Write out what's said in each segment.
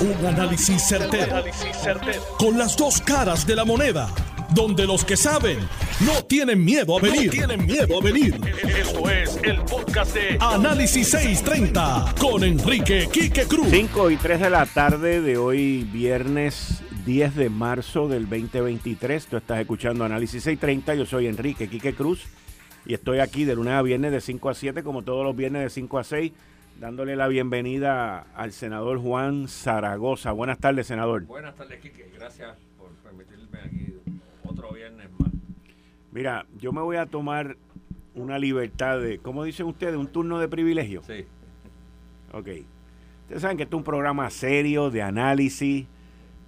Un análisis certero, Con las dos caras de la moneda. Donde los que saben no tienen miedo a venir. tienen miedo a venir. Esto es el podcast de Análisis 630 con Enrique Quique Cruz. 5 y 3 de la tarde de hoy, viernes 10 de marzo del 2023. Tú estás escuchando Análisis 630. Yo soy Enrique Quique Cruz y estoy aquí de lunes a viernes de 5 a 7, como todos los viernes de 5 a 6 dándole la bienvenida al senador Juan Zaragoza. Buenas tardes, senador. Buenas tardes, Quique. Gracias por permitirme aquí otro viernes más. Mira, yo me voy a tomar una libertad de, ¿cómo dicen ustedes? ¿Un turno de privilegio? Sí. Ok. Ustedes saben que esto es un programa serio, de análisis,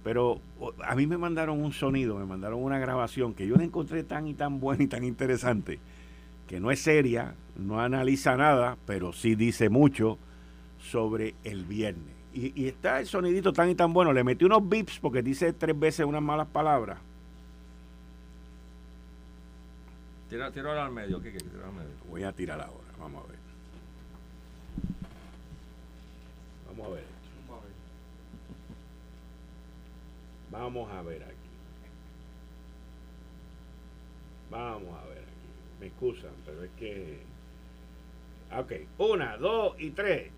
pero a mí me mandaron un sonido, me mandaron una grabación que yo la encontré tan y tan buena y tan interesante que no es seria, no analiza nada, pero sí dice mucho sobre el viernes. Y, está el sonidito tan y tan bueno. Le metí unos bips porque dice tres veces unas malas palabras. Tira, tira al medio, ¿qué tira al medio. Voy a tirar ahora, vamos a ver. Vamos a ver Vamos a ver aquí. Vamos a ver me excusan, pero es que... Ok, una, dos y tres.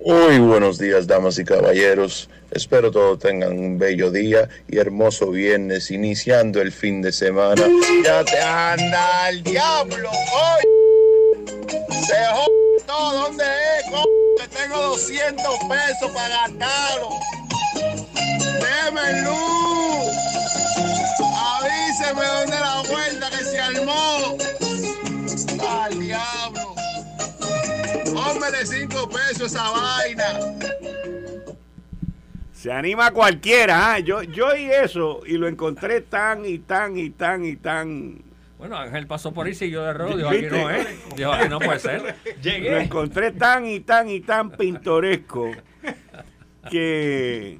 Muy buenos días, damas y caballeros. Espero todos tengan un bello día y hermoso viernes, iniciando el fin de semana. Ya te anda el diablo hoy. Se todo, ¿dónde es? Que tengo 200 pesos para gastarlo. Deme luz. Cinco pesos esa vaina. Se anima cualquiera, ¿ah? yo, yo y eso, y lo encontré tan y tan y tan y tan. Bueno, Ángel pasó por ahí, siguió de rojo, dijo aquí no es, dijo aquí no puede ser. Llegué. Lo encontré tan y tan y tan pintoresco que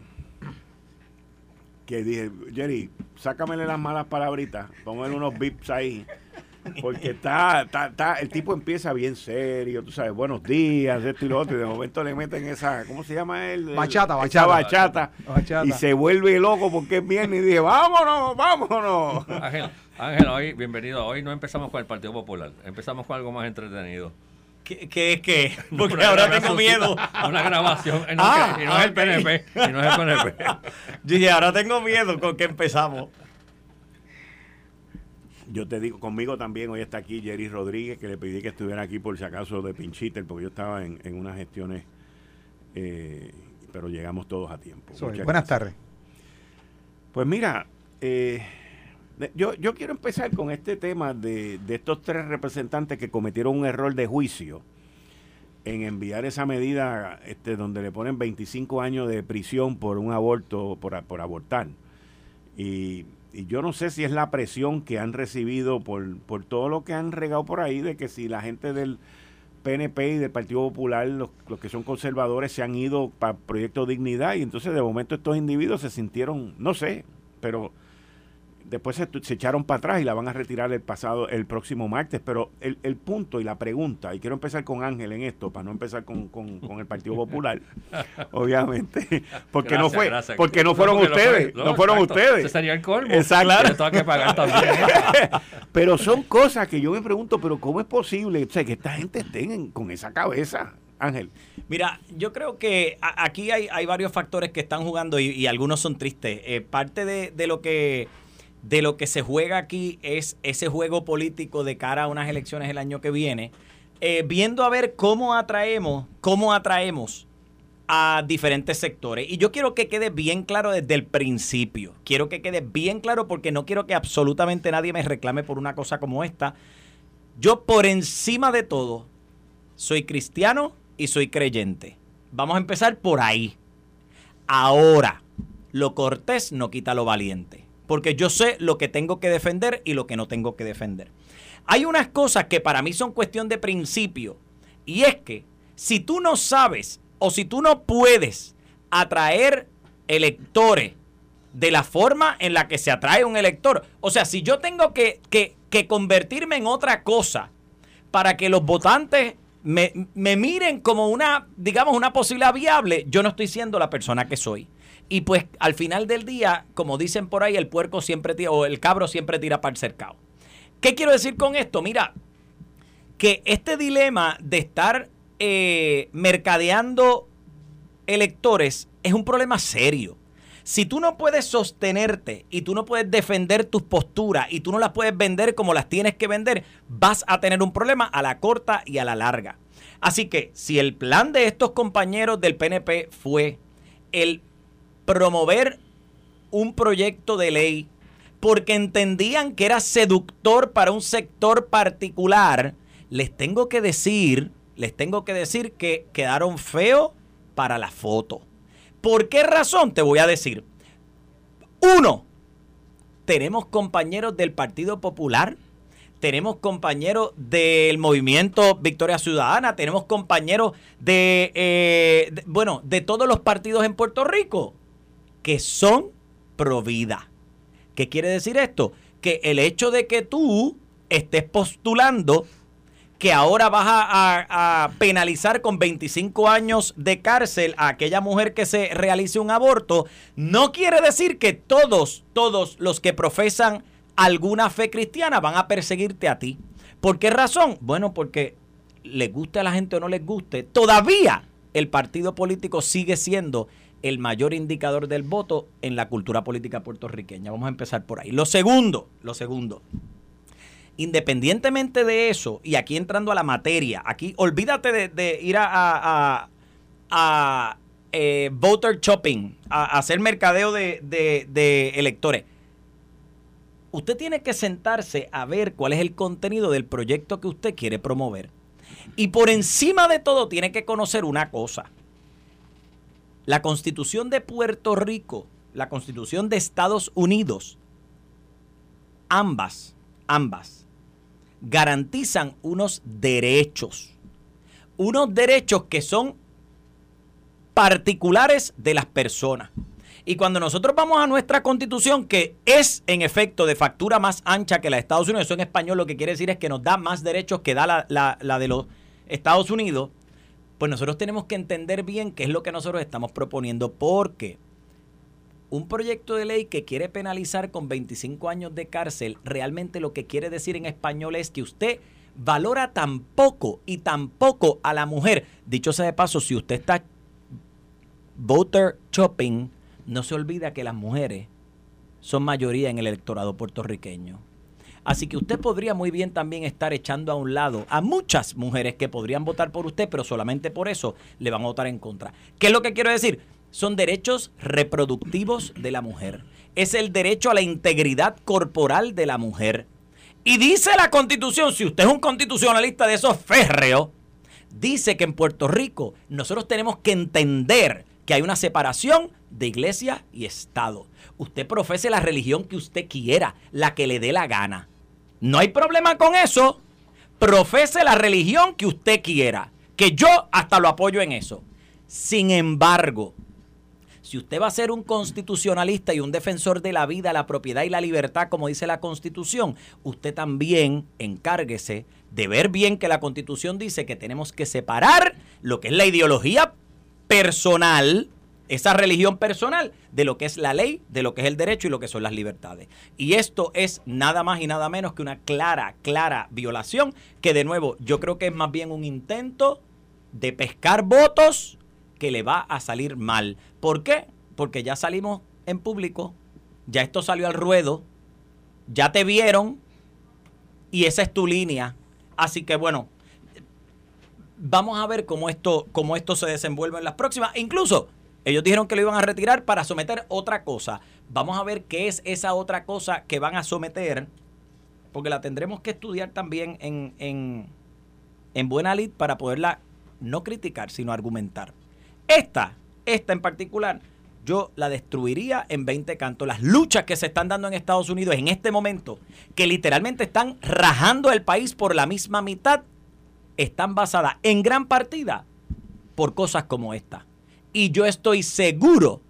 que dije, Jerry, sácamele las malas palabritas, póngale unos bips ahí porque está, está, el tipo empieza bien serio, tú sabes, buenos días, esto y lo otro, y de momento le meten esa, ¿cómo se llama él? Bachata, bachata. bachata, Y se vuelve loco porque es viernes y dije, vámonos, vámonos. Ángel, Ángel, hoy, bienvenido. Hoy no empezamos con el Partido Popular, empezamos con algo más entretenido. ¿Qué, es que? Porque ahora tengo miedo. Una grabación. Y no, ah, y no es el PNP. Y no es el PNP. dije, ahora tengo miedo con que empezamos. Yo te digo, conmigo también hoy está aquí Jerry Rodríguez, que le pedí que estuviera aquí por si acaso de pinchiter, porque yo estaba en, unas gestiones, eh, pero llegamos todos a tiempo. buenas tardes. Pues mira, eh, yo, yo quiero empezar con este tema de, estos tres representantes que cometieron un error de juicio en enviar esa medida este, donde le ponen 25 años de prisión por un aborto, por, por abortar. Y y yo no sé si es la presión que han recibido por, por todo lo que han regado por ahí, de que si la gente del PNP y del Partido Popular, los, los que son conservadores, se han ido para Proyecto Dignidad y entonces de momento estos individuos se sintieron, no sé, pero después se, echaron para atrás y la van a retirar el pasado, el próximo martes. Pero el, el, punto y la pregunta, y quiero empezar con Ángel en esto, para no empezar con, el Partido Popular, obviamente, porque no fue, porque no fueron ustedes, no, fueron ustedes. Ese sería el colmo. Exacto. que pagar también. pero son cosas que yo me pregunto, pero ¿cómo es posible que esta gente esté con esa cabeza? Ángel. Mira, yo creo que aquí hay, hay varios factores que están jugando y, algunos son tristes. Eh, parte de, de, lo que de lo que se juega aquí es ese juego político de cara a unas elecciones el año que viene, eh, viendo a ver cómo atraemos, cómo atraemos a diferentes sectores. Y yo quiero que quede bien claro desde el principio. Quiero que quede bien claro porque no quiero que absolutamente nadie me reclame por una cosa como esta. Yo por encima de todo soy cristiano y soy creyente. Vamos a empezar por ahí. Ahora, lo cortés no quita lo valiente porque yo sé lo que tengo que defender y lo que no tengo que defender. Hay unas cosas que para mí son cuestión de principio, y es que si tú no sabes o si tú no puedes atraer electores de la forma en la que se atrae un elector, o sea, si yo tengo que, que, que convertirme en otra cosa para que los votantes me, me miren como una, digamos, una posibilidad viable, yo no estoy siendo la persona que soy. Y pues al final del día, como dicen por ahí, el puerco siempre tira, o el cabro siempre tira para el cercado. ¿Qué quiero decir con esto? Mira, que este dilema de estar eh, mercadeando electores es un problema serio. Si tú no puedes sostenerte y tú no puedes defender tus posturas y tú no las puedes vender como las tienes que vender, vas a tener un problema a la corta y a la larga. Así que si el plan de estos compañeros del PNP fue el promover un proyecto de ley porque entendían que era seductor para un sector particular, les tengo que decir, les tengo que decir que quedaron feos para la foto. ¿Por qué razón? Te voy a decir. Uno, tenemos compañeros del Partido Popular, tenemos compañeros del movimiento Victoria Ciudadana, tenemos compañeros de, eh, de, bueno, de todos los partidos en Puerto Rico que son pro vida. ¿Qué quiere decir esto? Que el hecho de que tú estés postulando que ahora vas a, penalizar con 25 años de cárcel a aquella mujer que se realice un aborto, no quiere decir que todos, todos los que profesan alguna fe cristiana van a perseguirte a ti. ¿Por qué razón? Bueno, porque les guste a la gente o no les guste, todavía el partido político sigue siendo el mayor indicador del voto en la cultura política puertorriqueña. Vamos a empezar por ahí. Lo segundo, lo segundo, Independientemente de eso, y aquí entrando a la materia, aquí olvídate de, ir a, a, eh, voter shopping, a, hacer mercadeo de, de electores. Usted tiene que sentarse a ver cuál es el contenido del proyecto que usted quiere promover. Y por encima de todo tiene que conocer una cosa. La constitución de Puerto Rico, la constitución de Estados Unidos, ambas, ambas, garantizan unos derechos. Unos derechos que son particulares de las personas. Y cuando nosotros vamos a nuestra constitución, que es en efecto de factura más ancha que la de Estados Unidos, eso en español lo que quiere decir es que nos da más derechos que da la, la, la de los Estados Unidos, pues nosotros tenemos que entender bien qué es lo que nosotros estamos proponiendo, porque un proyecto de ley que quiere penalizar con 25 años de cárcel, realmente lo que quiere decir en español es que usted valora tan poco y tan poco a la mujer. Dicho sea de paso, si usted está voter shopping, no se olvida que las mujeres son mayoría en el electorado puertorriqueño. Así que usted podría muy bien también estar echando a un lado a muchas mujeres que podrían votar por usted, pero solamente por eso le van a votar en contra. ¿Qué es lo que quiero decir? son derechos reproductivos de la mujer. Es el derecho a la integridad corporal de la mujer. Y dice la constitución, si usted es un constitucionalista de esos férreos, dice que en Puerto Rico nosotros tenemos que entender que hay una separación de iglesia y Estado. Usted profese la religión que usted quiera, la que le dé la gana. No hay problema con eso. Profese la religión que usted quiera, que yo hasta lo apoyo en eso. Sin embargo, si usted va a ser un constitucionalista y un defensor de la vida, la propiedad y la libertad, como dice la Constitución, usted también encárguese de ver bien que la Constitución dice que tenemos que separar lo que es la ideología personal, esa religión personal, de lo que es la ley, de lo que es el derecho y lo que son las libertades. Y esto es nada más y nada menos que una clara, clara violación, que de nuevo yo creo que es más bien un intento de pescar votos que le va a salir mal. ¿Por qué? Porque ya salimos en público, ya esto salió al ruedo, ya te vieron y esa es tu línea. Así que bueno, vamos a ver cómo esto, cómo esto se desenvuelve en las próximas. Incluso ellos dijeron que lo iban a retirar para someter otra cosa. Vamos a ver qué es esa otra cosa que van a someter, porque la tendremos que estudiar también en, en, en buena lid para poderla no criticar, sino argumentar. Esta, esta en particular, yo la destruiría en 20 cantos. Las luchas que se están dando en Estados Unidos en este momento, que literalmente están rajando el país por la misma mitad, están basadas en gran partida por cosas como esta. Y yo estoy seguro,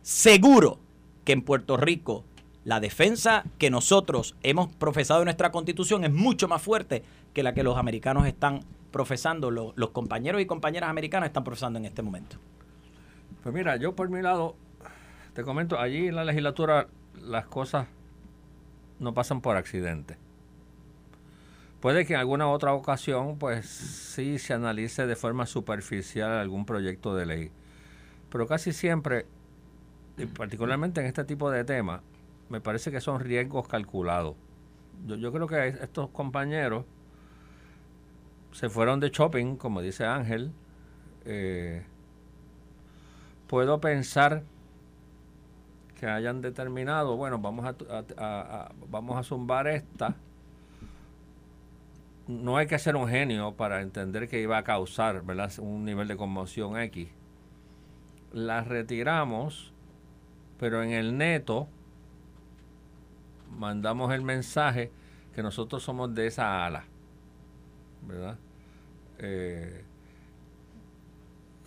seguro que en Puerto Rico la defensa que nosotros hemos profesado en nuestra constitución es mucho más fuerte que la que los americanos están profesando, los, compañeros y compañeras americanas están profesando en este momento? Pues mira, yo por mi lado, te comento, allí en la legislatura las cosas no pasan por accidente. Puede que en alguna otra ocasión, pues sí se analice de forma superficial algún proyecto de ley. Pero casi siempre, y particularmente en este tipo de temas, me parece que son riesgos calculados. Yo, yo creo que estos compañeros se fueron de shopping, como dice Ángel. Eh, puedo pensar que hayan determinado, bueno, vamos a, vamos a zumbar esta no hay que ser un genio para entender que iba a causar ¿verdad? un nivel de conmoción X. La retiramos, pero en el neto mandamos el mensaje que nosotros somos de esa ala, ¿verdad? Eh,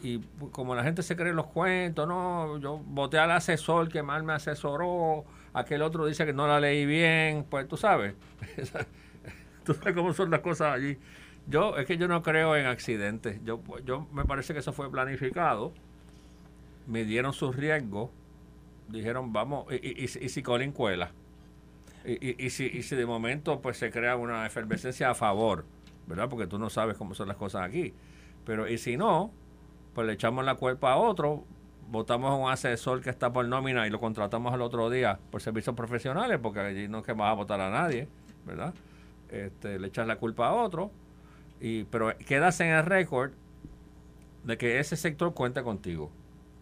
y como la gente se cree los cuentos, no, yo voté al asesor que mal me asesoró, aquel otro dice que no la leí bien, pues tú sabes. Tú sabes cómo son las cosas allí. Yo, es que yo no creo en accidentes. Yo, yo me parece que eso fue planificado. Midieron sus riesgos. Dijeron, vamos, y, y, si Colin cuela. Y, si, y si de momento pues se crea una efervescencia a favor, ¿verdad? Porque tú no sabes cómo son las cosas aquí. Pero y si no, pues le echamos la culpa a otro, votamos a un asesor que está por nómina y lo contratamos al otro día por servicios profesionales, porque allí no es que vas a votar a nadie, ¿verdad? este, le echas la culpa a otro, y, pero quedas en el récord de que ese sector cuenta contigo.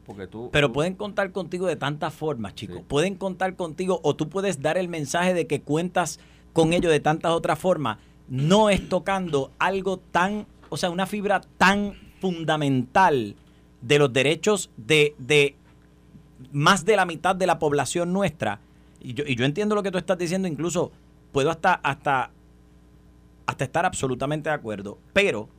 Porque tú, pero pueden contar contigo de tantas formas, chicos. Pueden contar contigo o tú puedes dar el mensaje de que cuentas con ellos de tantas otras formas. No es tocando algo tan, o sea, una fibra tan fundamental de los derechos de, de más de la mitad de la población nuestra. Y yo, y yo entiendo lo que tú estás diciendo, incluso puedo hasta, hasta hasta estar absolutamente de acuerdo, pero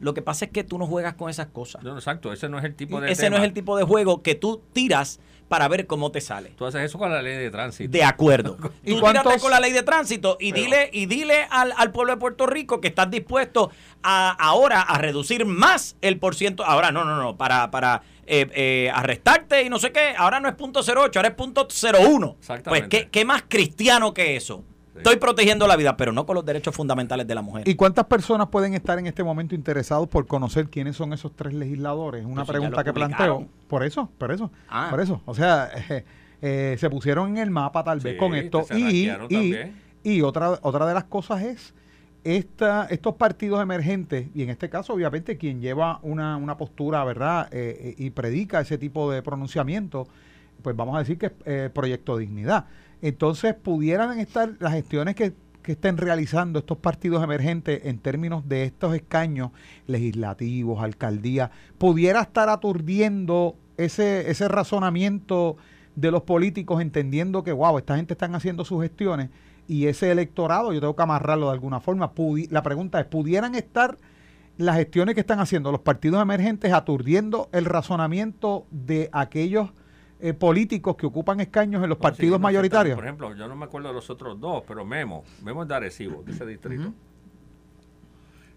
lo que pasa es que tú no juegas con esas cosas. No, exacto, ese no es el tipo de Ese no es el tipo de juego que tú tiras para ver cómo te sale. Tú haces eso con la ley de tránsito. De acuerdo. ¿Y tú tírate con la ley de tránsito y dile y dile al, al, pueblo de Puerto Rico que estás dispuesto a ahora a reducir más el por ciento. Ahora no, no, no, para para eh, eh, arrestarte y no sé qué. Ahora no es punto 08, ahora es punto 01. Exactamente. Pues ¿qué, qué más cristiano que eso. Estoy protegiendo la vida, pero no con los derechos fundamentales de la mujer. ¿Y cuántas personas pueden estar en este momento interesados por conocer quiénes son esos tres legisladores? Una pues pregunta que planteo. Por eso, por eso, ah. por eso. O sea, eh, se pusieron en el mapa tal vez con esto. Y, y, otra, otra de las cosas es esta, estos partidos emergentes, y en este caso obviamente quien lleva una, una postura, ¿verdad? Eh, eh, y predica ese tipo de pronunciamiento, pues vamos a decir que es Proyecto Dignidad entonces pudieran estar las gestiones que, estén realizando estos partidos emergentes en términos de estos escaños legislativos, alcaldías, pudiera estar aturdiendo ese, ese razonamiento de los políticos entendiendo que, wow, esta gente están haciendo sus gestiones y ese electorado yo tengo que amarrarlo de alguna forma. la pregunta es, ¿pudieran estar las gestiones que están haciendo los partidos emergentes aturdiendo el razonamiento de aquellos eh, políticos que ocupan escaños en los partidos mayoritarios. Por ejemplo, yo no me acuerdo de los otros dos, pero Memo, Memo es de Arecibo, de ese distrito.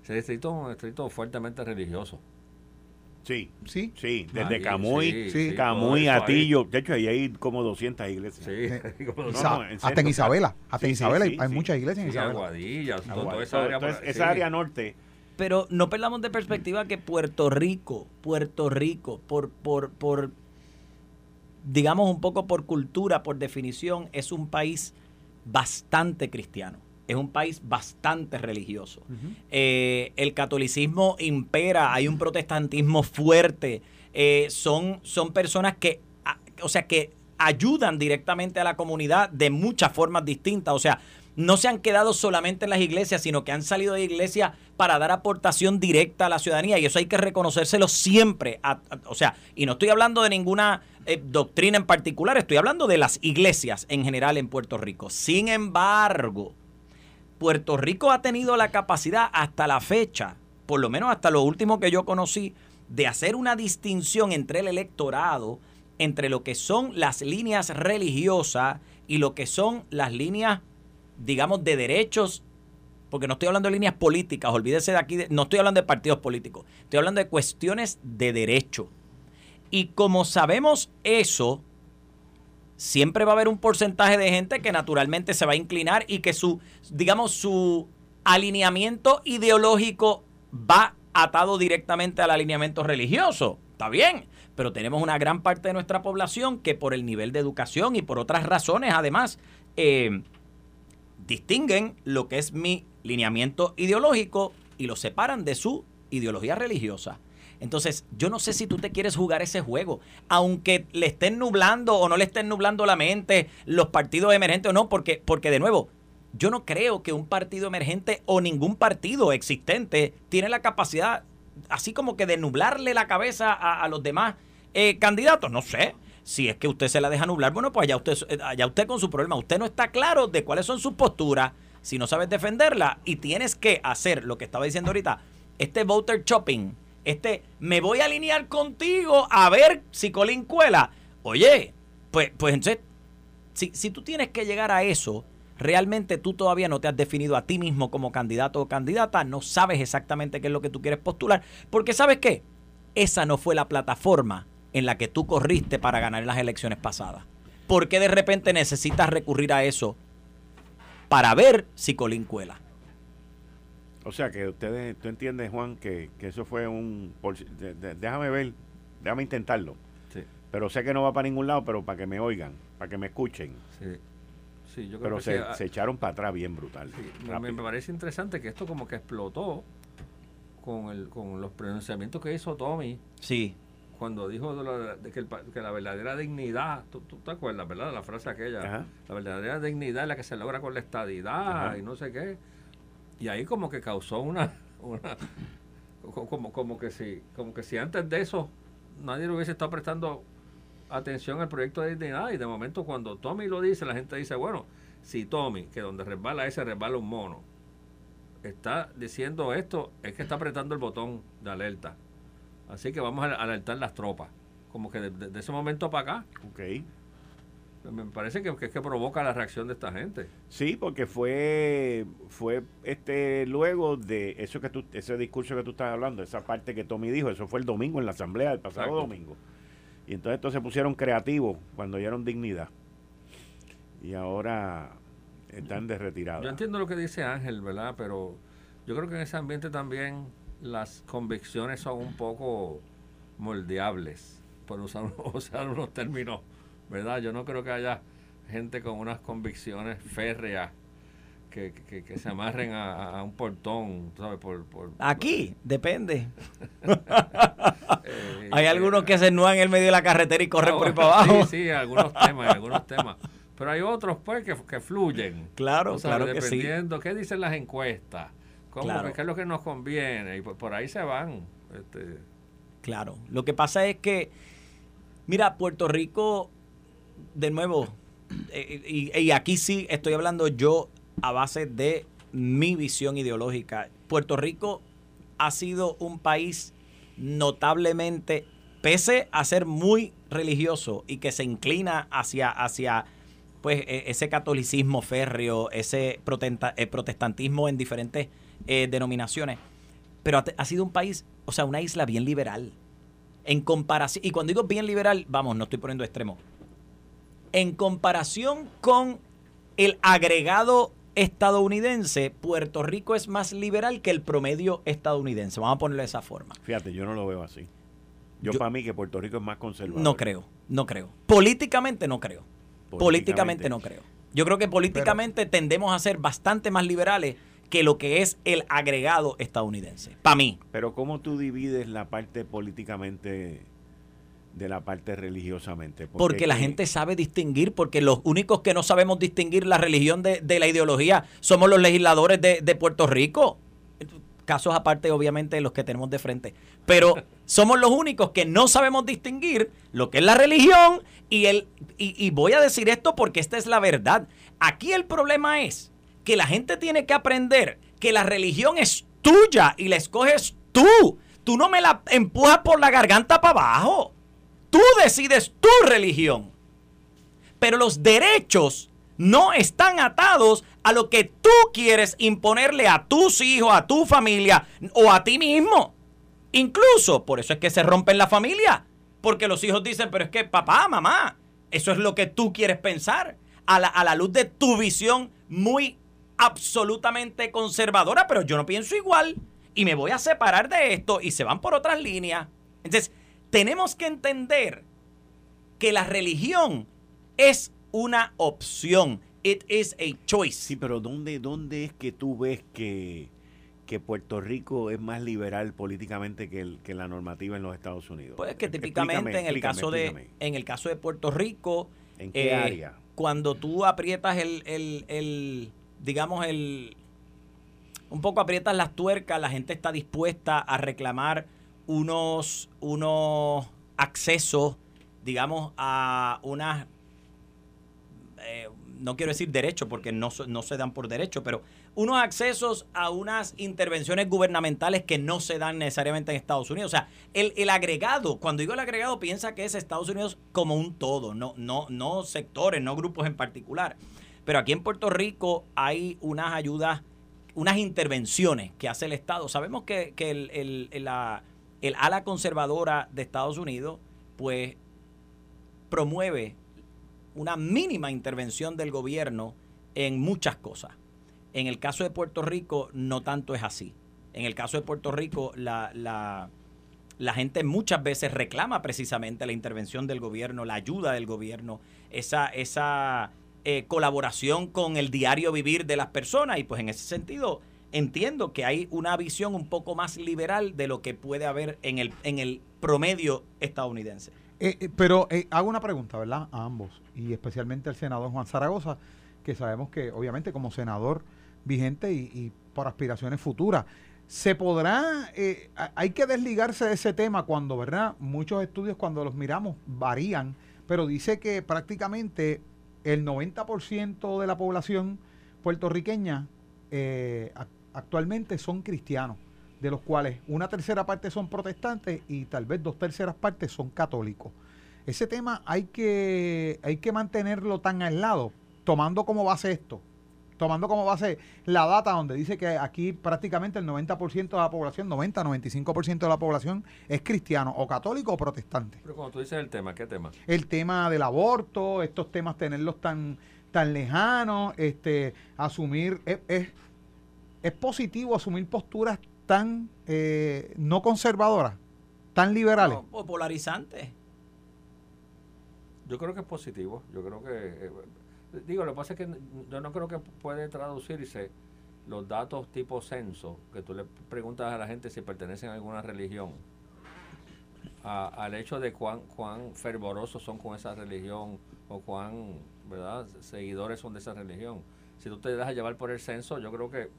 Ese distrito es un distrito fuertemente religioso. Sí, sí, sí, desde Camuy, Camuy, Atillo, de hecho ahí hay como 200 iglesias. Sí, hasta en Isabela, hasta en Isabela hay, muchas iglesias en Isabela. Aguadilla, toda esa área, esa área norte. Pero no perdamos de perspectiva que Puerto Rico, Puerto Rico, por, por, por digamos un poco por cultura, por definición, es un país bastante cristiano. Es un país bastante religioso. Eh, el catolicismo impera, hay un protestantismo fuerte. Eh, son, son personas que, o sea, que ayudan directamente a la comunidad de muchas formas distintas. O sea, no se han quedado solamente en las iglesias, sino que han salido de iglesias para dar aportación directa a la ciudadanía y eso hay que reconocérselo siempre. o sea, y no estoy hablando de ninguna eh, doctrina en particular, estoy hablando de las iglesias en general en Puerto Rico. Sin embargo, Puerto Rico ha tenido la capacidad hasta la fecha, por lo menos hasta lo último que yo conocí, de hacer una distinción entre el electorado, entre lo que son las líneas religiosas y lo que son las líneas digamos, de derechos porque no estoy hablando de líneas políticas, olvídese de aquí, no estoy hablando de partidos políticos, estoy hablando de cuestiones de derecho. Y como sabemos eso, siempre va a haber un porcentaje de gente que naturalmente se va a inclinar y que su, digamos, su alineamiento ideológico va atado directamente al alineamiento religioso. Está bien, pero tenemos una gran parte de nuestra población que por el nivel de educación y por otras razones además eh, distinguen lo que es mi lineamiento ideológico y lo separan de su ideología religiosa. Entonces, yo no sé si tú te quieres jugar ese juego, aunque le estén nublando o no le estén nublando la mente los partidos emergentes o no, porque, porque de nuevo, yo no creo que un partido emergente o ningún partido existente tiene la capacidad, así como que de nublarle la cabeza a, los demás eh, candidatos. No sé. Si es que usted se la deja nublar, bueno, pues allá usted, allá usted con su problema. Usted no está claro de cuáles son sus posturas, si no sabes defenderla y tienes que hacer lo que estaba diciendo ahorita, este voter shopping, este me voy a alinear contigo a ver si Colin cuela. Oye, pues, pues entonces, si, si tú tienes que llegar a eso, realmente tú todavía no te has definido a ti mismo como candidato o candidata, no sabes exactamente qué es lo que tú quieres postular, porque sabes qué, esa no fue la plataforma en la que tú corriste para ganar las elecciones pasadas. ¿Por qué de repente necesitas recurrir a eso para ver si Colín cuela? O sea que ustedes, tú entiendes, Juan, que, eso fue un... déjame ver, déjame intentarlo. Pero sé que no va para ningún lado, pero para que me oigan, para que me escuchen. Sí. yo creo pero se, se, echaron para atrás bien brutal. me, parece interesante que esto como que explotó con, el, con los pronunciamientos que hizo Tommy. Sí cuando dijo de, que, la verdadera dignidad, ¿tú, te acuerdas, verdad? La frase aquella, la verdadera dignidad es la que se logra con la estadidad y no sé qué. Y ahí como que causó una, como, como que si, como que si antes de eso nadie le hubiese estado prestando atención al proyecto de dignidad y de momento cuando Tommy lo dice, la gente dice, bueno, si Tommy, que donde resbala ese resbala un mono, está diciendo esto, es que está apretando el botón de alerta. Así que vamos a alertar las tropas. Como que de, ese momento para acá. Ok. Me parece que, es que provoca la reacción de esta gente. Sí, porque fue fue este luego de eso que tú, ese discurso que tú estás hablando, esa parte que Tommy dijo, eso fue el domingo en la asamblea, el pasado domingo. Y entonces estos se pusieron creativos cuando dieron dignidad. Y ahora están de retirada. Yo entiendo lo que dice Ángel, ¿verdad? Pero yo creo que en ese ambiente también las convicciones son un poco moldeables, por usar, usar unos términos, ¿verdad? Yo no creo que haya gente con unas convicciones férreas que, se amarren a, un portón, ¿sabes? Por, Aquí, depende. Eh, Hay algunos que se ennúan en el medio de la carretera y corren por ahí para abajo. Sí, sí, algunos temas, algunos temas. Pero hay otros, pues, que, que fluyen. Claro, claro que sí. Dependiendo, ¿qué dicen las encuestas? ¿Cómo? ¿Qué es lo que nos conviene? Y por, ahí se van. Este. Claro. Lo que pasa es que, mira, Puerto Rico, de nuevo, eh, y, y, aquí sí estoy hablando yo a base de mi visión ideológica. Puerto Rico ha sido un país notablemente, pese a ser muy religioso y que se inclina hacia, hacia pues, e, ese catolicismo férreo, ese eh, protestantismo en diferentes eh, denominaciones, pero ha, sido un país, o sea, una isla bien liberal. En comparación, y cuando digo bien liberal, vamos, no estoy poniendo extremo. En comparación con el agregado estadounidense, Puerto Rico es más liberal que el promedio estadounidense. Vamos a ponerlo de esa forma. Fíjate, yo no lo veo así. Yo, para mí que Puerto Rico es más conservador. No creo, no creo. Políticamente no creo. Políticamente, no creo. Yo creo que políticamente tendemos a ser bastante más liberales que lo que es el agregado estadounidense. Para mí. Pero ¿cómo tú divides la parte políticamente de la parte religiosamente? Porque, la gente sabe distinguir, porque los únicos que no sabemos distinguir la religión de, la ideología somos los legisladores de, de, Puerto Rico. Casos aparte, obviamente, de los que tenemos de frente. Pero somos los únicos que no sabemos distinguir lo que es la religión y el... Y, y voy a decir esto porque esta es la verdad. Aquí el problema es que la gente tiene que aprender que la religión es tuya y la escoges tú. Tú no me la empujas por la garganta para abajo. Tú decides tu religión. Pero los derechos no están atados a lo que tú quieres imponerle a tus hijos, a tu familia o a ti mismo. Incluso, por eso es que se rompen la familia. Porque los hijos dicen, pero es que papá, mamá, eso es lo que tú quieres pensar. A la, a la luz de tu visión muy absolutamente conservadora, pero yo no pienso igual y me voy a separar de esto y se van por otras líneas. Entonces, tenemos que entender que la religión es una opción. It is a choice. Sí, pero ¿dónde, dónde es que tú ves que, que Puerto Rico es más liberal políticamente que, que la normativa en los Estados Unidos? Pues que típicamente en el caso de en el caso de Puerto Rico, ¿en qué eh, área? Cuando tú aprietas el, el, el digamos el un poco aprietas las tuercas, la gente está dispuesta a reclamar unos, unos accesos, digamos, a unas, eh, no quiero decir derechos porque no, no se dan por derecho, pero unos accesos a unas intervenciones gubernamentales que no se dan necesariamente en Estados Unidos. O sea, el, el, agregado, cuando digo el agregado, piensa que es Estados Unidos como un todo, no, no, no sectores, no grupos en particular. Pero aquí en Puerto Rico hay unas ayudas unas intervenciones que hace el Estado. Sabemos que, el, la, el ala conservadora de Estados Unidos, pues, promueve una mínima intervención del gobierno en muchas cosas. En el caso de Puerto Rico, no tanto es así. En el caso de Puerto Rico, la, la, la gente muchas veces reclama precisamente la intervención del gobierno, la ayuda del gobierno, esa, esa eh, colaboración con el diario vivir de las personas y pues en ese sentido entiendo que hay una visión un poco más liberal de lo que puede haber en el, en el promedio estadounidense. Eh, eh, pero hago una pregunta, ¿verdad? A ambos, y especialmente al senador Juan Zaragoza, que sabemos que obviamente como senador vigente y, por aspiraciones futuras, ¿se podrá, hay que desligarse de ese tema cuando, ¿verdad? Muchos estudios cuando los miramos varían, pero dice que prácticamente el 90% de la población puertorriqueña eh, actualmente son cristianos, de los cuales una tercera parte son protestantes y tal vez dos terceras partes son católicos. Ese tema hay que, hay que mantenerlo tan aislado, tomando como base esto tomando como base la data donde dice que aquí prácticamente el 90% de la población, 90, 95% de la población es cristiano o católico o protestante. Pero cuando tú dices el tema, ¿qué tema? El tema del aborto, estos temas tenerlos tan tan lejanos, este asumir es, es, positivo asumir posturas tan eh, no conservadoras, tan liberales. o polarizantes. Yo creo que es positivo. Yo creo que eh, Digo, lo que pasa es que yo no creo que puede traducirse los datos tipo censo, que tú le preguntas a la gente si pertenecen a alguna religión, al hecho de cuán, cuán fervorosos son con esa religión o cuán ¿verdad? seguidores son de esa religión. Si tú te dejas llevar por el censo, yo creo que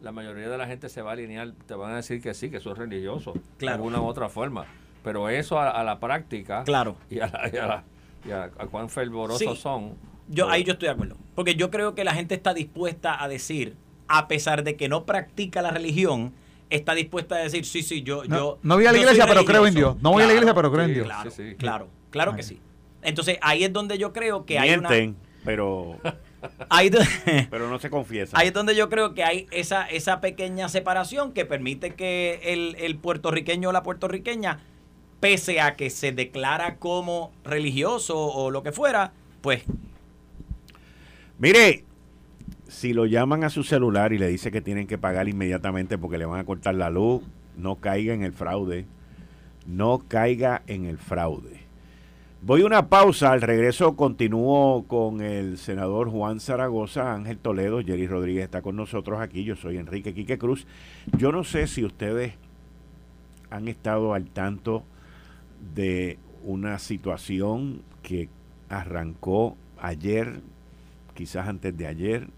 la mayoría de la gente se va a alinear, te van a decir que sí, que eso es religioso, de alguna u otra forma. Pero eso a, la práctica claro. y, a, cuán fervorosos son, yo, ahí yo estoy de acuerdo. Porque yo creo que la gente está dispuesta a decir, a pesar de que no practica la religión, está dispuesta a decir, sí, sí, yo... No, yo, no voy a la iglesia, pero creo en Dios. No voy a la iglesia, pero creo en Dios. Claro, claro, claro que sí. Entonces, ahí es donde yo creo que hay una... pero... pero no se confiesa. Ahí es donde yo creo que hay esa, esa pequeña separación que permite que el, el puertorriqueño o la puertorriqueña, pese a que se declara como religioso o lo que fuera, pues Mire, si lo llaman a su celular y le dice que tienen que pagar inmediatamente porque le van a cortar la luz, no caiga en el fraude. No caiga en el fraude. Voy a una pausa, al regreso continúo con el senador Juan Zaragoza, Ángel Toledo, Jerry Rodríguez está con nosotros aquí, yo soy Enrique Quique Cruz. Yo no sé si ustedes han estado al tanto de una situación que arrancó ayer quizás antes de ayer,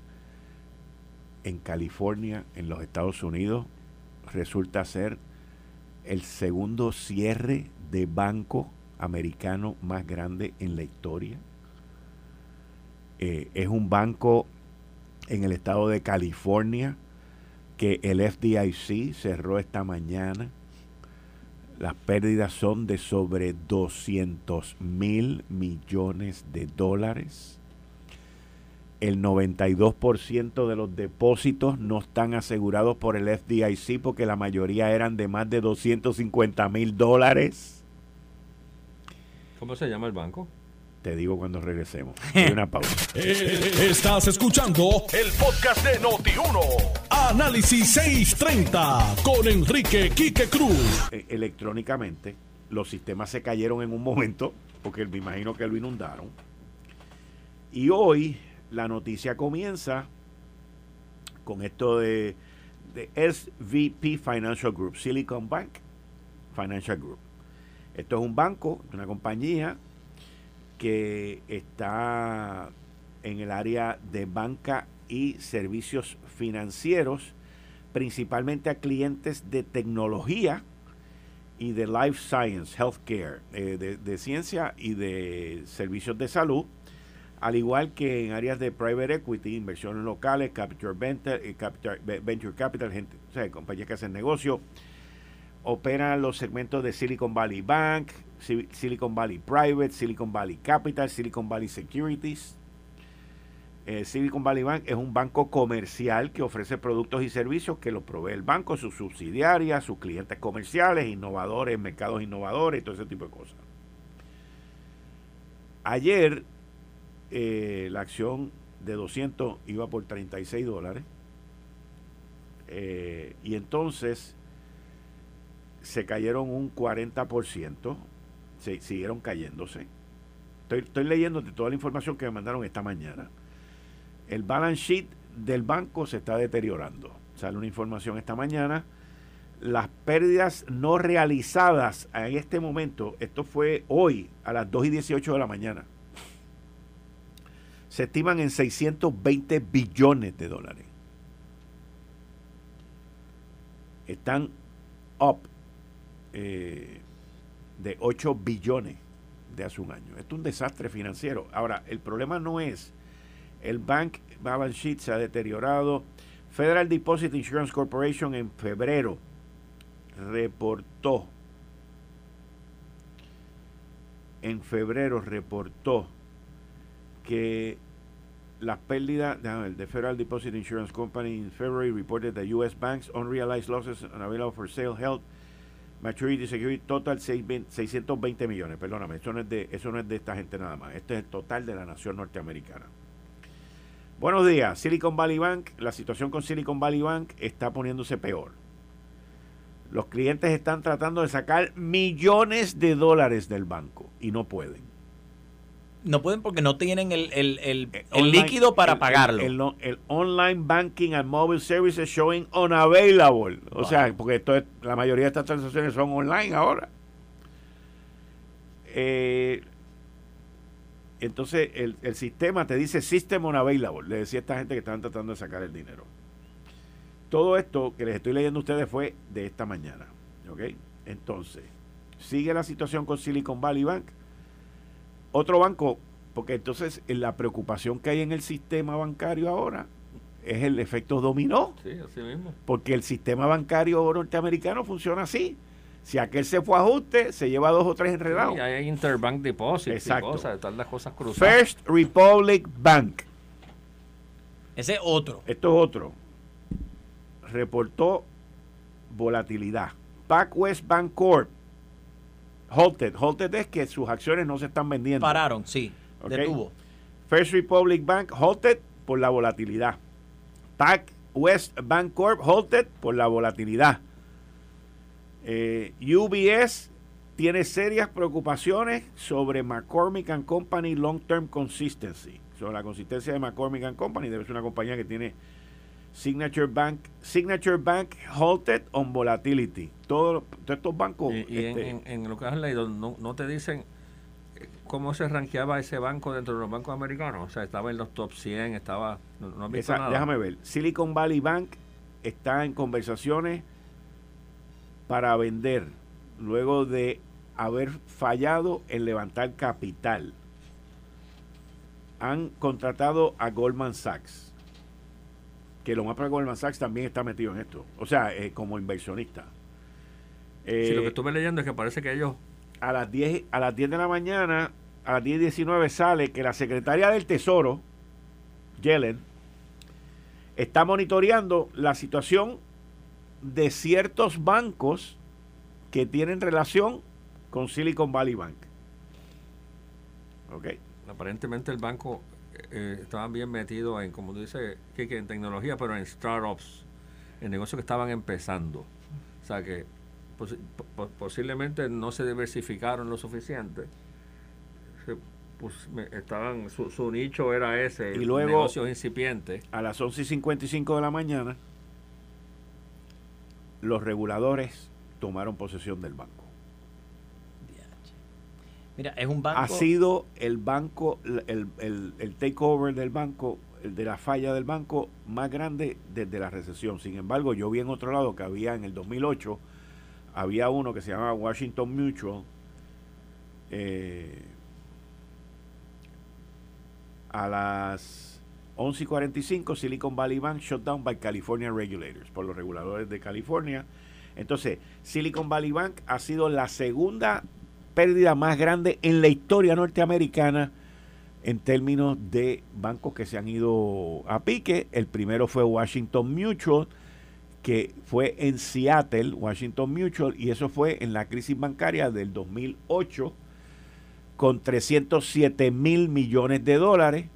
en California, en los Estados Unidos, resulta ser el segundo cierre de banco americano más grande en la historia. Eh, es un banco en el estado de California que el FDIC cerró esta mañana. Las pérdidas son de sobre 200 mil millones de dólares el 92% de los depósitos no están asegurados por el FDIC porque la mayoría eran de más de 250 mil dólares. ¿Cómo se llama el banco? Te digo cuando regresemos. Hay una pausa. Eh, estás escuchando el podcast de Noti1. Análisis 630 con Enrique Quique Cruz. Eh, electrónicamente, los sistemas se cayeron en un momento porque me imagino que lo inundaron. Y hoy la noticia comienza con esto de, SVP Financial Group, Silicon Bank Financial Group. Esto es un banco, una compañía que está en el área de banca y servicios financieros, principalmente a clientes de tecnología y de life science, healthcare, eh, de ciencia y de servicios de salud al igual que en áreas de private equity, inversiones locales, capital venture, eh, venture capital, gente, o sea, compañías que hacen negocio, operan los segmentos de Silicon Valley Bank, Silicon Valley Private, Silicon Valley Capital, Silicon Valley Securities. Eh, Silicon Valley Bank es un banco comercial que ofrece productos y servicios que los provee el banco, sus subsidiarias, sus clientes comerciales, innovadores, mercados innovadores, todo ese tipo de cosas. Ayer eh, la acción de 200 iba por 36 dólares. Eh, y entonces se cayeron un 40%, se, siguieron cayéndose. Estoy, estoy leyendo de toda la información que me mandaron esta mañana. El balance sheet del banco se está deteriorando. Sale una información esta mañana. Las pérdidas no realizadas en este momento, esto fue hoy a las 2 y 18 de la mañana se estiman en 620 billones de dólares. Están up eh, de 8 billones de hace un año. Esto es un desastre financiero. Ahora, el problema no es el bank balance sheet se ha deteriorado. Federal Deposit Insurance Corporation en febrero reportó en febrero reportó que las pérdidas, de Federal Deposit Insurance Company in February reported that U.S. banks unrealized losses unavailable for sale held maturity security total 620 millones. Perdóname, eso no, es de, eso no es de esta gente nada más. Este es el total de la nación norteamericana. Buenos días. Silicon Valley Bank, la situación con Silicon Valley Bank está poniéndose peor. Los clientes están tratando de sacar millones de dólares del banco y no pueden no pueden porque no tienen el, el, el, eh, líquido para pagarlo. El, online banking and mobile services showing unavailable. O sea, porque esto la mayoría de estas transacciones son online ahora. Eh, entonces el, el, sistema te dice system unavailable. Le decía a esta gente que estaban tratando de sacar el dinero. Todo esto que les estoy leyendo a ustedes fue de esta mañana. ¿Ok? Entonces, sigue la situación con Silicon Valley Bank otro banco, porque entonces eh, la preocupación que hay en el sistema bancario ahora es el efecto dominó. Sí, así mismo. Porque el sistema bancario norteamericano funciona así. Si aquel se fue a ajuste, se lleva dos o tres enredados. Sí, hay interbank deposits y cosas, todas las cosas cruzadas. First Republic Bank. Ese otro. Esto es otro. Reportó volatilidad. PacWest Bank Corp halted. Halted es que sus acciones no se están vendiendo. Pararon, sí. Detuvo. First Republic Bank halted por la volatilidad. Pac West Bank Corp halted por la volatilidad. Eh, UBS tiene serias preocupaciones sobre McCormick and Company Long Term Consistency. Sobre la consistencia de McCormick and Company. Debe ser una compañía que tiene Signature Bank, Signature Bank halted on volatility. Todos, estos bancos. Y, este, en, lo que has leído, no, te dicen eh, cómo se rankeaba ese banco dentro de los bancos americanos. O sea, estaba en los top 100, estaba. No, Déjame ver. Silicon Valley Bank está en conversaciones para vender luego de haber fallado en levantar capital. Han contratado a Goldman Sachs que lo más probable Goldman Sachs también está metido en esto. O sea, eh, como inversionista. Eh, sí, lo que estuve leyendo es que parece que ellos... A las 10, a las 10 de la mañana, a las 10 y 19 sale que la secretaria del Tesoro, Yellen, está monitoreando la situación de ciertos bancos que tienen relación con Silicon Valley Bank. ¿Ok? Aparentemente el banco eh, estaba bien metido en, como tú dices, que, en tecnología, pero en startups, en negocios que estaban empezando. O sea que posiblemente no se diversificaron lo suficiente. pues, estaban, su, nicho era ese, y luego, negocios incipientes. A las 11 y 55 de la mañana, los reguladores tomaron posesión del banco. Ha sido el banco, el, el, takeover del banco, el de la falla del banco más grande desde la recesión. Sin embargo, yo vi en otro lado que había en el 2008, había uno que se llamaba Washington Mutual. Eh, a las 11 y 45, Silicon Valley Bank shut down by California regulators, por los reguladores de California. Entonces, Silicon Valley Bank ha sido la segunda pérdida más grande en la historia norteamericana en términos de bancos que se han ido a pique. El primero fue Washington Mutual, que fue en Seattle, Washington Mutual, y eso fue en la crisis bancaria del 2008, con 307 mil millones de dólares.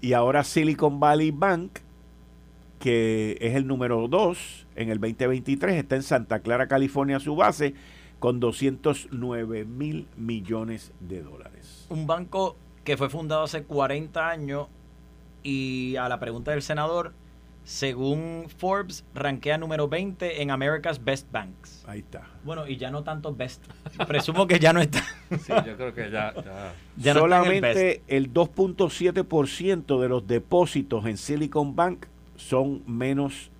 Y ahora Silicon Valley Bank, que es el número 2 en el 2023, está en Santa Clara, California, su base, con 209 mil millones de dólares. Un banco que fue fundado hace 40 años y a la pregunta del senador, según Forbes, rankea número 20 en America's Best Banks. Ahí está. Bueno, y ya no tanto best. Presumo que ya no está. sí, yo creo que ya. ya. Solamente el, el 2.7% de los depósitos en Silicon Bank son menos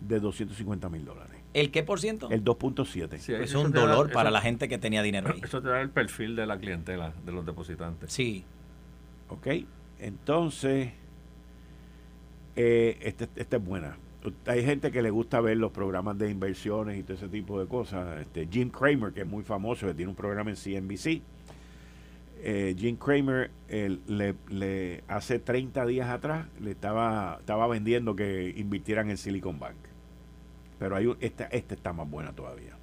de 250 mil dólares. ¿El qué por ciento? El 2.7. Sí, es un dolor para la gente que tenía dinero ahí. Eso te da el perfil de la clientela, de los depositantes. Sí. Ok, entonces, eh, esta este es buena. Hay gente que le gusta ver los programas de inversiones y todo ese tipo de cosas. Este, Jim Cramer, que es muy famoso, que tiene un programa en CNBC. Eh, Jim Cramer le, le, hace 30 días atrás le estaba, estaba vendiendo que invirtieran en Silicon Bank. Pero hay esta, esta está más buena todavía.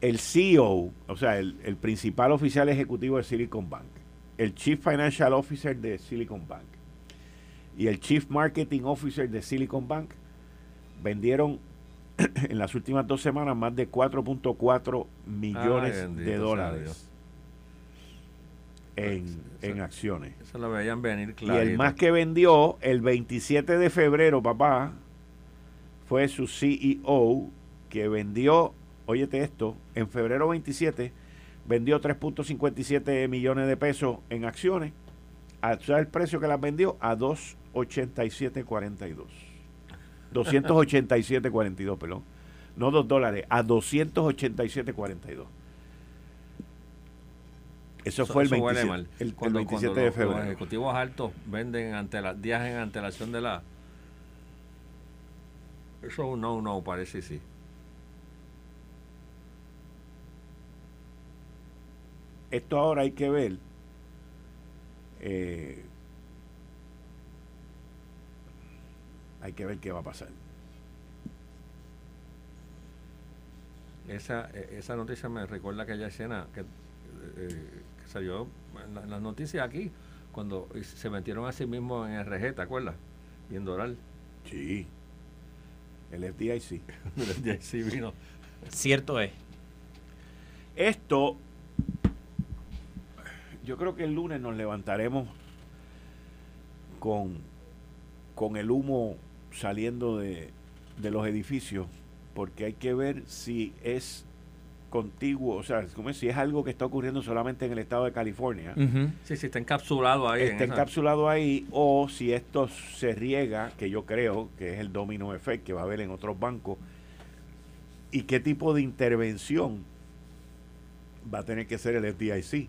El CEO, o sea, el, principal oficial ejecutivo de Silicon Bank, el Chief Financial Officer de Silicon Bank y el Chief Marketing Officer de Silicon Bank vendieron en las últimas dos semanas más de 4.4 millones de dólares en, en, acciones. Eso lo veían venir claro. Y el más que vendió el 27 de febrero, papá, fue su CEO que vendió, óyete esto, en febrero 27 vendió 3.57 millones de pesos en acciones. A, el precio que las vendió? A 287.42. 287.42, perdón. No 2 dólares, a 287.42. Eso, fue el 27, el, cuando, 27 de febrero. Los ejecutivos altos venden ante días en antelación de la eso es un no, no, parece sí. Esto ahora hay que ver. Eh, hay que ver qué va a pasar. Esa, e, esa noticia me recuerda aquella escena que, eh, salió en, las noticias aquí, cuando se metieron a sí mismos en RG, ¿te acuerdas? Y en Doral. Sí. El FDIC. el FDIC vino. Cierto es. Esto, yo creo que el lunes nos levantaremos con, con el humo saliendo de, de los edificios, porque hay que ver si es contiguo, o sea, como si es algo que está ocurriendo solamente en el estado de California. Sí, sí, está encapsulado ahí. Está encapsulado ahí, o si esto se riega, que yo creo que es el domino effect que va a haber en otros bancos, y qué tipo de intervención va a tener que ser el FDIC,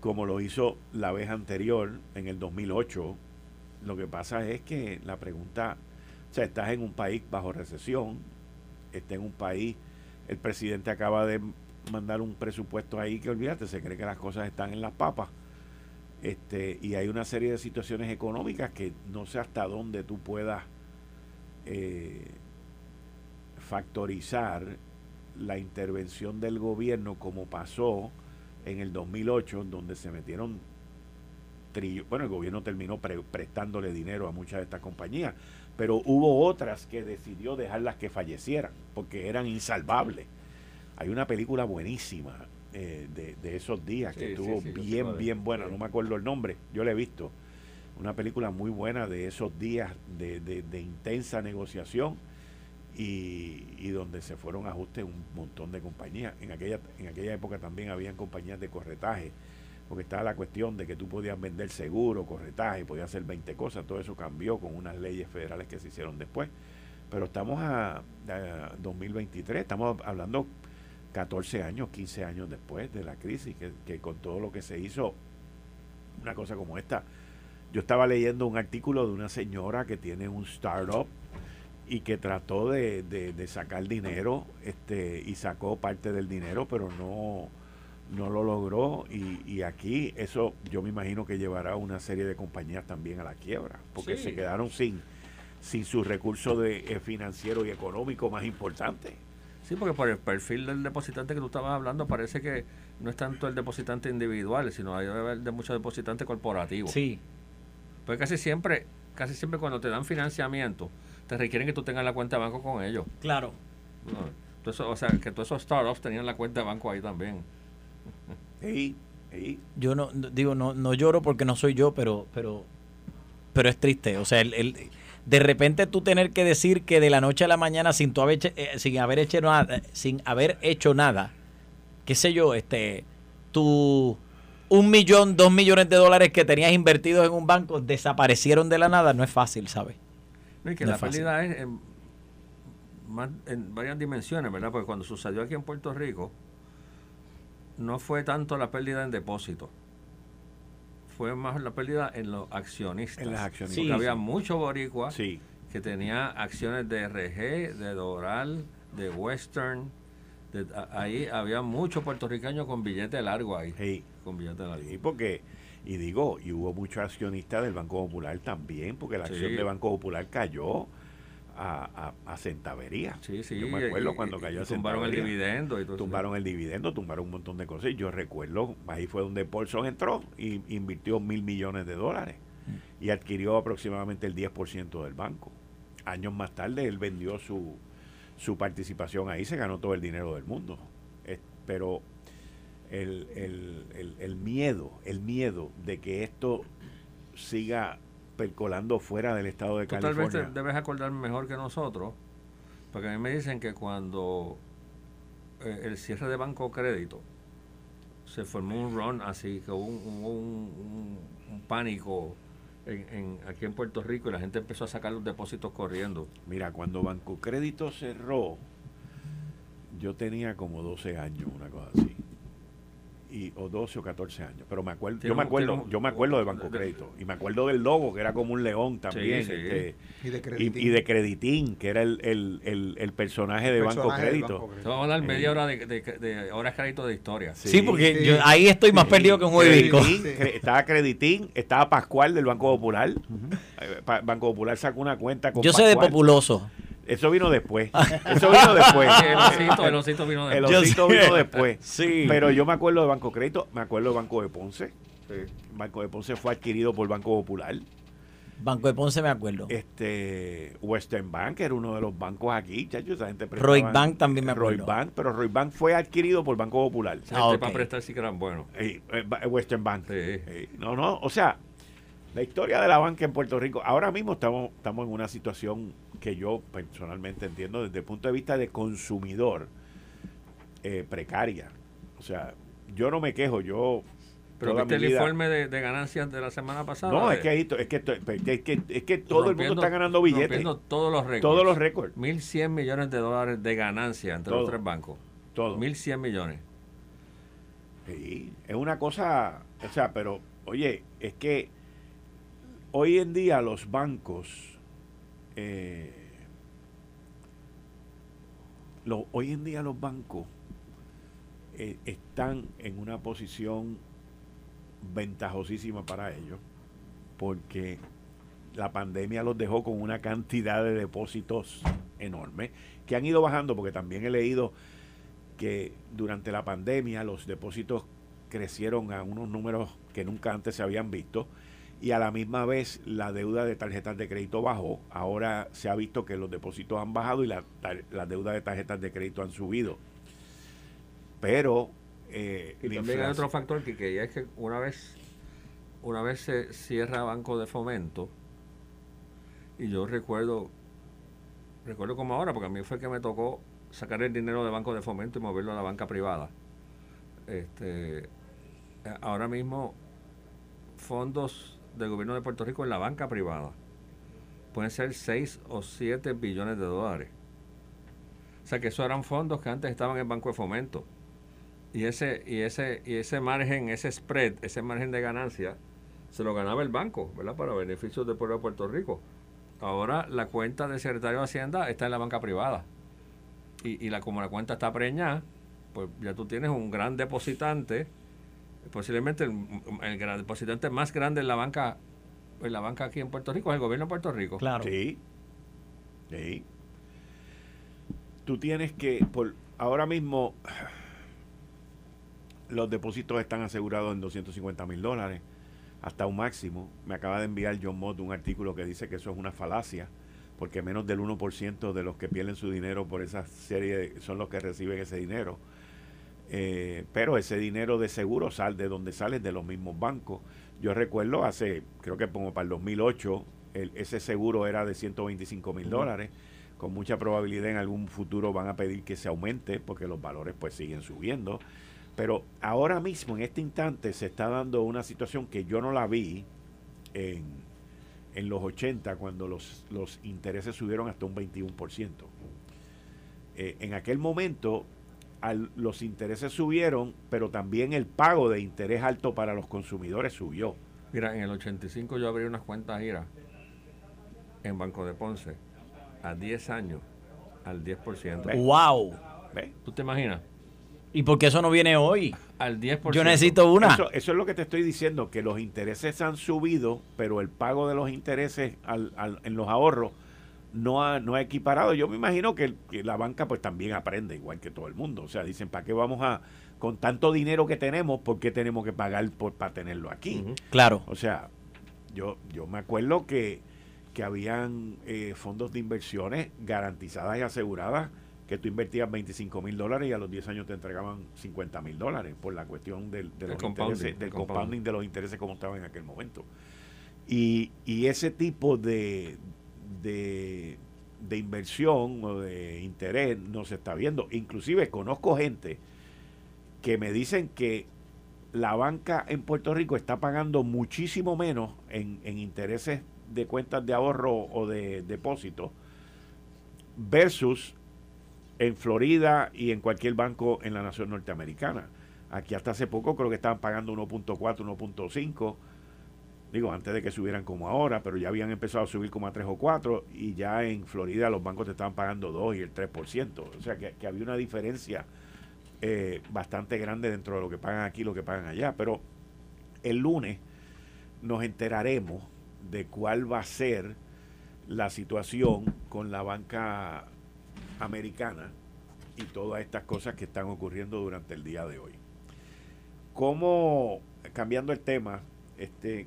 como lo hizo la vez anterior, en el 2008. Lo que pasa es que la pregunta, o sea, estás en un país bajo recesión, estás en un país el presidente acaba de mandar un presupuesto ahí que olvídate, se cree que las cosas están en las papas. Este, y hay una serie de situaciones económicas que no sé hasta dónde tú puedas eh, factorizar la intervención del gobierno como pasó en el 2008, donde se metieron trillo, bueno, el gobierno terminó prestándole dinero a muchas de estas compañías, pero hubo otras que decidió dejarlas que fallecieran, porque eran insalvables. Hay una película buenísima eh, de, esos días que estuvo bien, bien buena, no me acuerdo el nombre, yo la he visto. Una película muy buena de esos días de, de intensa negociación y, donde se fueron ajustes un montón de compañías. En aquella, en aquella época también habían compañías de corretaje, porque estaba la cuestión de que tú podías vender seguro, corretaje, podías hacer 20 cosas, todo eso cambió con unas leyes federales que se hicieron después. Pero estamos a, 2023, estamos hablando 14 años, 15 años después de la crisis, que, con todo lo que se hizo, una cosa como esta. Yo estaba leyendo un artículo de una señora que tiene un startup y que trató de, de, sacar dinero este y sacó parte del dinero pero no no lo logró y, y, aquí eso yo me imagino que llevará una serie de compañías también a la quiebra porque se quedaron sin sin su recurso de eh, financiero y económico más importante sí porque por el perfil del depositante que tú estabas hablando parece que no es tanto el depositante individual sino hay de muchos depositantes corporativos sí pues casi siempre casi siempre cuando te dan financiamiento te requieren que tú tengas la cuenta de banco con ellos. Claro. o sea, que todos esos startups tenían la cuenta de banco ahí también. Sí, Yo no, digo, no, no lloro porque no soy yo, pero, pero, pero es triste. O sea, el, de repente tú tener que decir que de la noche a la mañana sin tu haber, eh, sin haber hecho nada, sin haber hecho nada, qué sé yo, este, tu un millón, dos millones de dólares que tenías invertidos en un banco desaparecieron de la nada, no es fácil, ¿sabes? que la pérdida es en, en varias dimensiones, ¿verdad? Porque cuando sucedió aquí en Puerto Rico, no fue tanto la pérdida en depósito, fue más la pérdida en los accionistas. En las accionistas. Porque había muchos boricuas que tenía acciones de RG, de Doral, de Western. ahí había muchos puertorriqueños con billete largo ahí. Sí. Con billete largo. Sí, porque y digo, y hubo muchos accionistas del Banco Popular también, porque la acción del Banco Popular cayó a, a, centavería. Sí, sí. Yo me acuerdo cuando cayó a Tumbaron el dividendo. Y todo tumbaron el dividendo, tumbaron un montón de cosas. Yo recuerdo, ahí fue donde Paulson entró y invirtió mil millones de dólares mm. y adquirió aproximadamente el 10% del banco. Años más tarde él vendió su, su participación ahí, se ganó todo el dinero del mundo. pero el, el, el, miedo, el miedo de que esto siga percolando fuera del estado de California. Tal vez debes acordar mejor que nosotros, porque a mí me dicen que cuando eh, el cierre de banco crédito se formó un run así, que hubo un, un, pánico en, aquí en Puerto Rico y la gente empezó a sacar los depósitos corriendo. Mira, cuando Banco Crédito cerró, yo tenía como 12 años, una cosa así y, o 12 o 14 años. Pero me acuerdo, yo me acuerdo, yo me acuerdo de Banco Crédito y me acuerdo del logo que era como un león también. Este, y, de Creditín. que era el, el, el, personaje de Banco Crédito. Vamos a hablar media hora de, de, horas crédito de historia. Sí, porque yo ahí estoy más perdido que un huevico. estaba Creditín, estaba Pascual del Banco Popular. Eh, Banco Popular sacó una cuenta con Yo sé de Populoso. Eso vino después. Eso vino después. el osito, el osito vino después. El osito vino después. Sí. Pero yo me acuerdo de Banco Crédito, me acuerdo de Banco de Ponce. Banco de Ponce fue adquirido por Banco Popular. Banco de Ponce me acuerdo. Este Western Bank era uno de los bancos aquí, chacho, esa gente Roy Bank también me acuerdo. Roy Bank, pero Roy Bank fue adquirido por Banco Popular. Ah, para prestar sí que eran buenos. Eh, Western Bank. No, no, o sea, la historia de la banca en Puerto Rico, ahora mismo estamos, estamos en una situación que yo personalmente entiendo desde el punto de vista de consumidor eh, precaria. O sea, yo no me quejo, yo... Pero viste el informe de, ganancias de la semana pasada. No, es que, es, que, es, que, es que todo el mundo está ganando billetes. todos los récords. Todos los récords. 1.100 millones de dólares de ganancias entre los tres bancos. Todo. 1.100 millones. Sí, es una cosa, o sea, pero oye, es que hoy en día los bancos eh, hoy en día los bancos eh, están en una posición ventajosísima para ellos, porque la pandemia los dejó con una cantidad de depósitos enorme, que han ido bajando, porque también he leído que durante la pandemia los depósitos crecieron a unos números que nunca antes se habían visto y a la misma vez la deuda de tarjetas de crédito bajó. Ahora se ha visto que los depósitos han bajado y la, la deuda de tarjetas de crédito han subido. Pero... Eh, y también hay otro factor que, que ya es que una vez, una vez se cierra Banco de Fomento, y yo recuerdo, recuerdo como ahora, porque a mí fue que me tocó sacar el dinero de Banco de Fomento y moverlo a la banca privada. Este, ahora mismo fondos del gobierno de Puerto Rico en la banca privada pueden ser 6 o 7 billones de dólares. O sea que esos eran fondos que antes estaban en Banco de Fomento. Y ese, y ese, y ese margen, ese spread, ese margen de ganancia, se lo ganaba el banco, ¿verdad? Para beneficios del pueblo de Puerto Rico. Ahora la cuenta del secretario de Hacienda está en la banca privada. Y, y la, como la cuenta está preñada, pues ya tú tienes un gran depositante posiblemente el, gran depositante más grande en la banca en la banca aquí en Puerto Rico es el gobierno de Puerto Rico. Claro. Sí. Sí. Tú tienes que, por ahora mismo, los depósitos están asegurados en 250 mil dólares hasta un máximo. Me acaba de enviar John Mott un artículo que dice que eso es una falacia, porque menos del 1% de los que pierden su dinero por esa serie son los que reciben ese dinero. Eh, pero ese dinero de seguro sale de donde sale de los mismos bancos. Yo recuerdo hace, creo que como para el 2008, ese seguro era de 125 mil dólares. Con mucha probabilidad en algún futuro van a pedir que se aumente porque los valores pues siguen subiendo. Pero ahora mismo, en este instante, se está dando una situación que yo no la vi en, en los 80 cuando los, los intereses subieron hasta un 21%. Eh, en aquel momento los intereses subieron, pero también el pago de interés alto para los consumidores subió. Mira, en el 85 yo abrí unas cuentas IRA en Banco de Ponce a 10 años al 10%. ¡Wow! ¿Tú te imaginas? ¿Y por qué eso no viene hoy? Al 10%. Yo necesito una. Eso, es lo que te estoy diciendo, que los intereses han subido, pero el pago de los intereses en los ahorros no ha, no ha equiparado. Yo me imagino que, la banca pues también aprende igual que todo el mundo. O sea, dicen, ¿para qué vamos a, con tanto dinero que tenemos, por qué tenemos que pagar por, para tenerlo aquí? Claro. O sea, yo, yo me acuerdo que, que habían eh, fondos de inversiones garantizadas y aseguradas que tú invertías 25 mil dólares y a los 10 años te entregaban 50 mil dólares por la cuestión del, de los intereses, del compounding de los intereses como estaban en aquel momento. Y, y ese tipo de, de, inversión o de interés no se está viendo. Inclusive conozco gente que me dicen que la banca en Puerto Rico está pagando muchísimo menos en, en intereses de cuentas de ahorro o de depósito versus en Florida y en cualquier banco en la nación norteamericana. Aquí hasta hace poco creo que estaban pagando 1.4, 1.5 digo, antes de que subieran como ahora, pero ya habían empezado a subir como a 3 o 4 y ya en Florida los bancos te estaban pagando 2 y el 3%. O sea que, había una diferencia eh, bastante grande dentro de lo que pagan aquí y lo que pagan allá. Pero el lunes nos enteraremos de cuál va a ser la situación con la banca americana y todas estas cosas que están ocurriendo durante el día de hoy. ¿Cómo, cambiando el tema, este,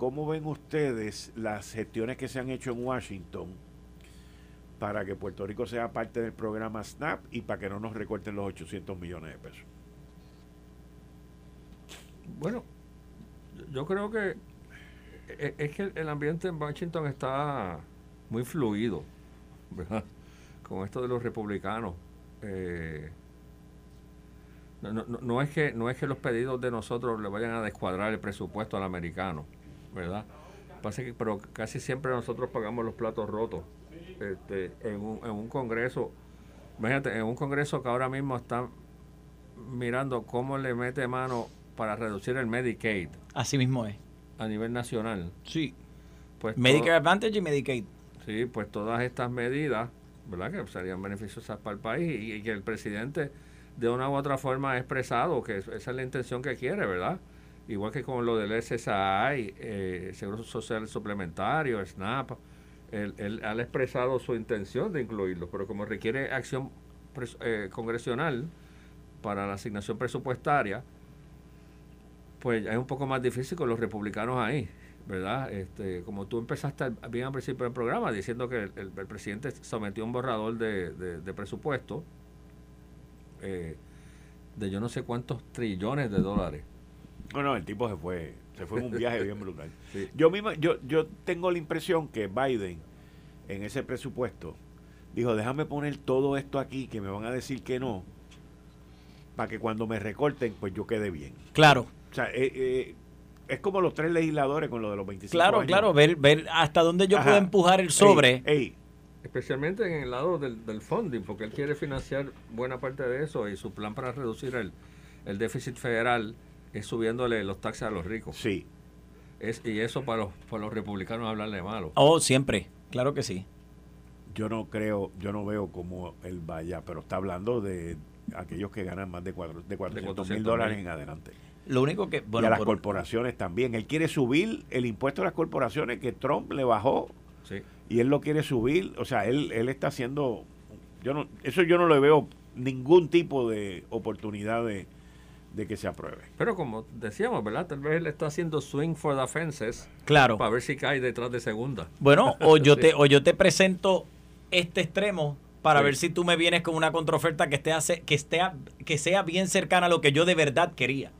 ¿Cómo ven ustedes las gestiones que se han hecho en Washington para que Puerto Rico sea parte del programa SNAP y para que no nos recorten los 800 millones de pesos? Bueno, yo creo que e, es que el ambiente en Washington está muy fluido, ¿verdad? Con esto de los republicanos. Eh, no, es que, no es que los pedidos de nosotros le vayan a descuadrar el presupuesto al americano ¿verdad? Pasa que, pero casi siempre nosotros pagamos los platos rotos. Este, en, un, en un congreso, imagínate, en un congreso que ahora mismo están mirando cómo le mete mano para reducir el Medicaid. Así mismo es. A nivel nacional. Sí. Pues Medicare Advantage y Medicaid. Sí, pues todas estas medidas, ¿verdad? Que serían beneficiosas para el país y, y, que el presidente de una u otra forma ha expresado que esa es la intención que quiere, ¿verdad? Igual que con lo del SSI, eh, Seguro Social Suplementario, SNAP, él, ha expresado su intención de incluirlo, pero como requiere acción eh, congresional para la asignación presupuestaria, pues es un poco más difícil con los republicanos ahí, ¿verdad? Este, como tú empezaste bien al principio del programa diciendo que el, presidente sometió un borrador de, presupuesto eh, de yo no sé cuántos trillones de dólares. No, no, el tipo se fue, se fue en un viaje bien brutal. Yo mismo, yo, yo tengo la impresión que Biden en ese presupuesto dijo, déjame poner todo esto aquí que me van a decir que no, para que cuando me recorten, pues yo quede bien. Claro. O sea, eh, eh, es como los tres legisladores con lo de los 25 claro, Claro, ver, ver hasta dónde yo puedo empujar el sobre. Especialmente en el lado del, del funding, porque él quiere financiar buena parte de eso y su plan para reducir el, el déficit federal es subiéndole los taxes a los ricos. Sí. Es, y eso para los, para los republicanos hablarle malo. Oh, siempre, claro que sí. Yo no creo, yo no veo cómo él vaya, pero está hablando de aquellos que ganan más de, cuatro, de 400 mil dólares en adelante. Lo único que... Bueno, y a las corporaciones también. Él quiere subir el impuesto a las corporaciones que Trump le bajó. Sí. Y él lo quiere subir. O sea, él, él está haciendo... Yo no, eso yo no le veo ningún tipo de oportunidad de, de que se apruebe. Pero como decíamos, ¿verdad? Tal vez él está haciendo swing for the fences. Claro. Para ver si cae detrás de segunda. Bueno, o yo te o yo te presento este extremo para ver si tú me vienes con una contraoferta que esté que esté que sea bien cercana a lo que yo de verdad quería.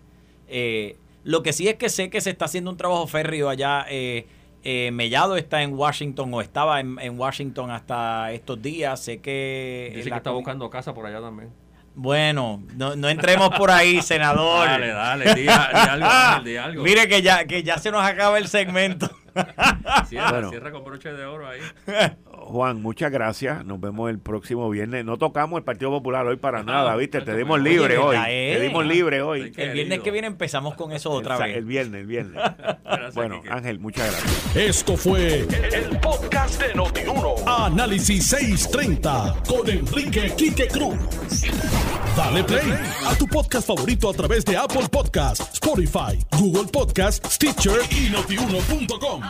Eh, lo que sí es que sé que se está haciendo un trabajo férreo allá. Eh, eh, Mellado está en Washington o estaba en, Washington hasta estos días. Sé que. Dice que está buscando casa por allá también. Bueno, no, no entremos por ahí, senador. Dale, dale, di, algo, di algo. Mire que ya, que ya se nos acaba el segmento. Cierra, cierra con broche de oro ahí. Juan, muchas gracias. Nos vemos el próximo viernes. No tocamos el Partido Popular hoy para nada, ¿viste? Te dimos libre hoy. Te dimos libre hoy. El viernes que viene empezamos con eso otra vez. El viernes, el viernes. bueno, Ángel, muchas gracias. Esto fue el, podcast de Notiuno. Análisis 630 con Enrique Quique Cruz. Dale play a tu podcast favorito a través de Apple Podcasts, Spotify, Google Podcasts, Stitcher y notiuno.com.